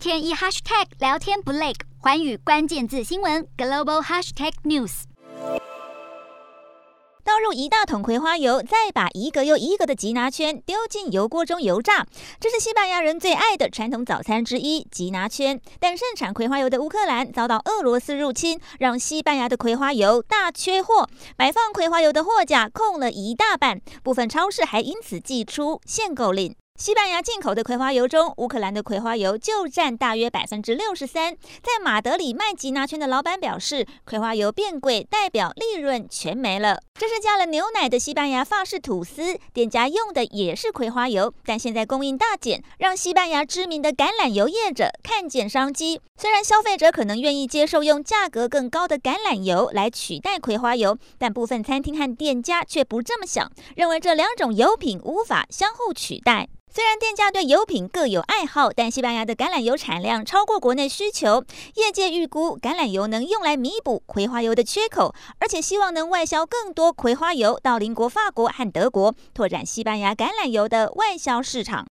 天一 hashtag 聊天不累，寰宇关键字新闻 global hashtag news。倒入一大桶葵花油，再把一个又一个的吉拿圈丢进油锅中油炸，这是西班牙人最爱的传统早餐之一——吉拿圈。但盛产葵花油的乌克兰遭到俄罗斯入侵，让西班牙的葵花油大缺货，摆放葵花油的货架空了一大半，部分超市还因此祭出限购令。西班牙进口的葵花油中，乌克兰的葵花油就占大约百分之六十三。在马德里麦吉拿圈的老板表示，葵花油变贵代表利润全没了。这是加了牛奶的西班牙法式吐司，店家用的也是葵花油，但现在供应大减，让西班牙知名的橄榄油业者看见商机。虽然消费者可能愿意接受用价格更高的橄榄油来取代葵花油，但部分餐厅和店家却不这么想，认为这两种油品无法相互取代。虽然店家对油品各有爱好，但西班牙的橄榄油产量超过国内需求。业界预估橄榄油能用来弥补葵花油的缺口，而且希望能外销更多葵花油到邻国法国和德国，拓展西班牙橄榄油的外销市场。